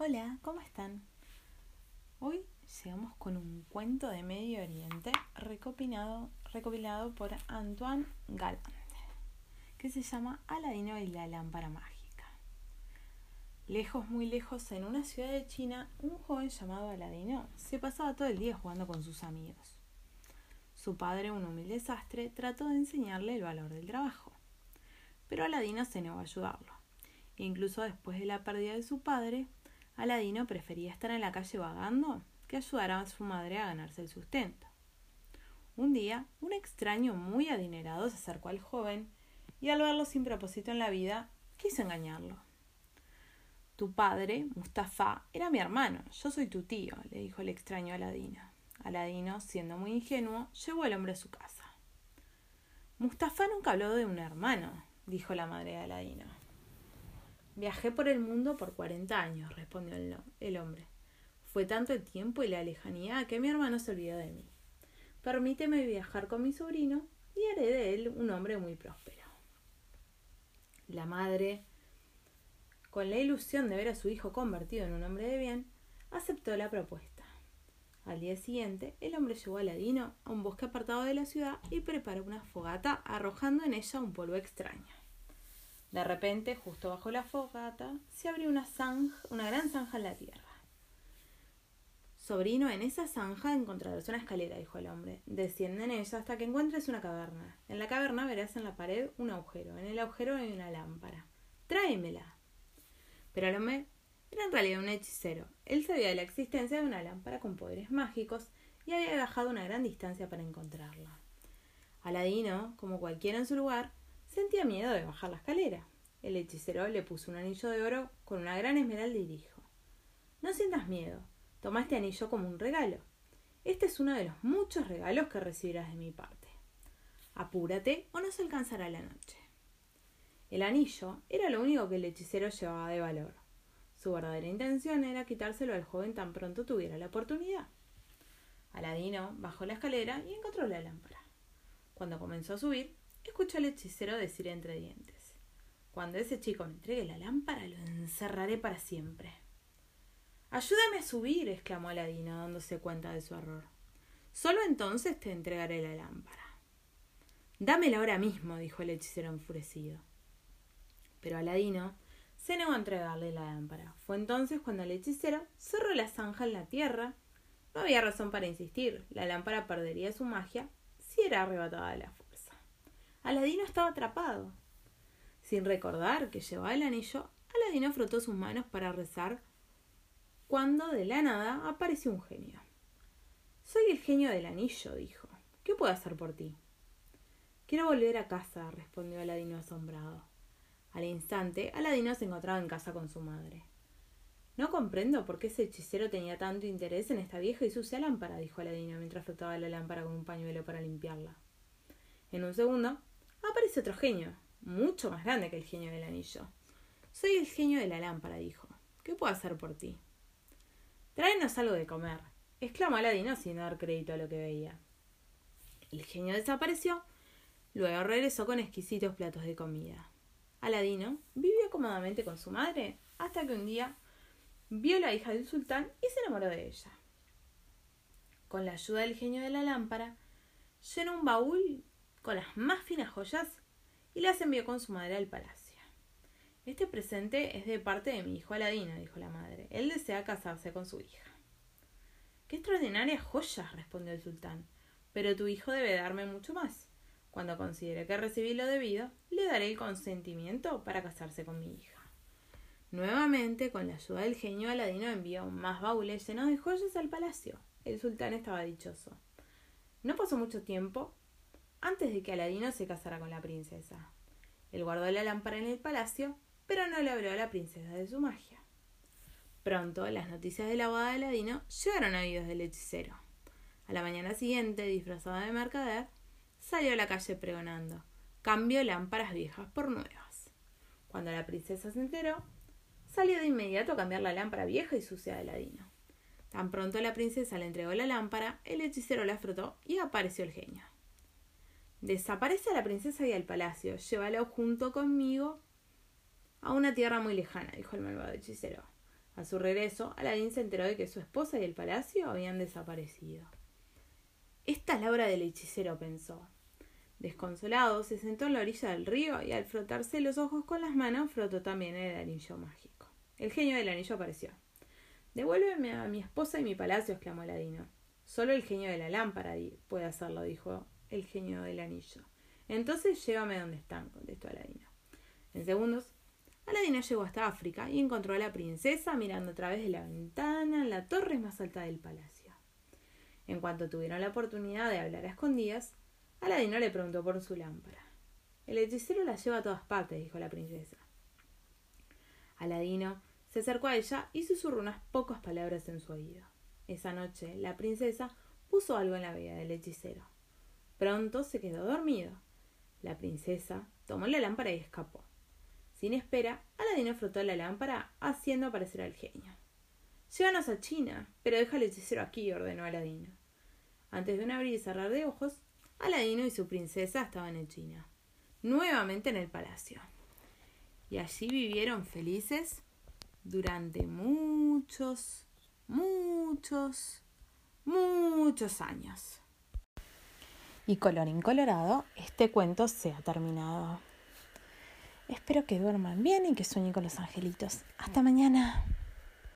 Hola, ¿cómo están? Hoy llegamos con un cuento de Medio Oriente recopilado, por Antoine Galland, que se llama Aladino y la lámpara mágica. Lejos, muy lejos, en una ciudad de China, un joven llamado Aladino se pasaba todo el día jugando con sus amigos. Su padre, un humilde sastre, trató de enseñarle el valor del trabajo, pero Aladino se negó a ayudarlo. Incluso después de la pérdida de su padre, Aladino prefería estar en la calle vagando que ayudar a su madre a ganarse el sustento. Un día, un extraño muy adinerado se acercó al joven y al verlo sin propósito en la vida, quiso engañarlo. Tu padre, Mustafa, era mi hermano, yo soy tu tío, le dijo el extraño a Aladino. Aladino, siendo muy ingenuo, llevó al hombre a su casa. Mustafa nunca habló de un hermano, dijo la madre de Aladino. Viajé por el mundo por cuarenta años, respondió el, hombre. Fue tanto el tiempo y la lejanía que mi hermano se olvidó de mí. Permíteme viajar con mi sobrino y haré de él un hombre muy próspero. La madre, con la ilusión de ver a su hijo convertido en un hombre de bien, aceptó la propuesta. Al día siguiente, el hombre llevó a Ladino a un bosque apartado de la ciudad y preparó una fogata arrojando en ella un polvo extraño. De repente, justo bajo la fogata, se abrió una zanja, una gran zanja en la tierra. Sobrino, en esa zanja encontrarás una escalera, dijo el hombre. Desciende en ella hasta que encuentres una caverna. En la caverna verás en la pared un agujero. En el agujero hay una lámpara. Tráemela. Pero el hombre era en realidad un hechicero. Él sabía de la existencia de una lámpara con poderes mágicos y había viajado una gran distancia para encontrarla. Aladino, como cualquiera en su lugar, Sentía miedo de bajar la escalera. El hechicero le puso un anillo de oro con una gran esmeralda y dijo No sientas miedo, toma este anillo como un regalo. Este es uno de los muchos regalos que recibirás de mi parte. Apúrate o no se alcanzará la noche. El anillo era lo único que el hechicero llevaba de valor. Su verdadera intención era quitárselo al joven tan pronto tuviera la oportunidad. Aladino bajó la escalera y encontró la lámpara. Cuando comenzó a subir, escuchó al hechicero decir entre dientes Cuando ese chico me entregue la lámpara, lo encerraré para siempre. Ayúdame a subir, exclamó Aladino, dándose cuenta de su error. Solo entonces te entregaré la lámpara. Dámela ahora mismo, dijo el hechicero enfurecido. Pero Aladino se negó a entregarle la lámpara. Fue entonces cuando el hechicero cerró la zanja en la tierra. No había razón para insistir. La lámpara perdería su magia si era arrebatada de la Aladino estaba atrapado. Sin recordar que llevaba el anillo, Aladino frotó sus manos para rezar cuando de la nada apareció un genio. Soy el genio del anillo, dijo. ¿Qué puedo hacer por ti? Quiero volver a casa, respondió Aladino asombrado. Al instante, Aladino se encontraba en casa con su madre. No comprendo por qué ese hechicero tenía tanto interés en esta vieja y sucia lámpara, dijo Aladino mientras frotaba la lámpara con un pañuelo para limpiarla. En un segundo, aparece otro genio, mucho más grande que el genio del anillo. Soy el genio de la lámpara, dijo. ¿Qué puedo hacer por ti? Tráenos algo de comer, exclamó Aladino sin dar crédito a lo que veía. El genio desapareció, luego regresó con exquisitos platos de comida. Aladino vivió cómodamente con su madre hasta que un día vio a la hija del sultán y se enamoró de ella. Con la ayuda del genio de la lámpara, llenó un baúl con las más finas joyas y las envió con su madre al palacio. Este presente es de parte de mi hijo Aladino, dijo la madre. Él desea casarse con su hija. Qué extraordinarias joyas, respondió el sultán. Pero tu hijo debe darme mucho más. Cuando considere que recibí lo debido, le daré el consentimiento para casarse con mi hija. Nuevamente, con la ayuda del genio, Aladino envió más baúles llenos de joyas al palacio. El sultán estaba dichoso. No pasó mucho tiempo antes de que Aladino se casara con la princesa. Él guardó la lámpara en el palacio, pero no le habló a la princesa de su magia. Pronto las noticias de la boda de Aladino llegaron a oídos del hechicero. A la mañana siguiente, disfrazado de mercader, salió a la calle pregonando Cambio lámparas viejas por nuevas. Cuando la princesa se enteró, salió de inmediato a cambiar la lámpara vieja y sucia de Aladino. Tan pronto la princesa le entregó la lámpara, el hechicero la frotó y apareció el genio. Desaparece a la princesa y al palacio. Llévalo junto conmigo a una tierra muy lejana, dijo el malvado hechicero. A su regreso, Aladín se enteró de que su esposa y el palacio habían desaparecido. Esta es la obra del hechicero, pensó. Desconsolado, se sentó en la orilla del río y al frotarse los ojos con las manos, frotó también el anillo mágico. El genio del anillo apareció. Devuélveme a mi esposa y mi palacio, exclamó Aladino. Solo el genio de la lámpara puede hacerlo, dijo el genio del anillo. Entonces llévame donde están, contestó Aladino. En segundos, Aladino llegó hasta África y encontró a la princesa mirando a través de la ventana en la torre más alta del palacio. En cuanto tuvieron la oportunidad de hablar a escondidas, Aladino le preguntó por su lámpara. El hechicero la lleva a todas partes, dijo la princesa. Aladino se acercó a ella y susurró unas pocas palabras en su oído. Esa noche la princesa puso algo en la vida del hechicero. Pronto se quedó dormido. La princesa tomó la lámpara y escapó. Sin espera, Aladino frotó la lámpara, haciendo aparecer al genio. Llévanos a China, pero deja al hechicero aquí, ordenó Aladino. Antes de un abrir y cerrar de ojos, Aladino y su princesa estaban en China, nuevamente en el palacio. Y allí vivieron felices durante muchos, muchos, muchos años. Y colorín colorado, este cuento se ha terminado. Espero que duerman bien y que sueñen con los angelitos. Hasta mañana.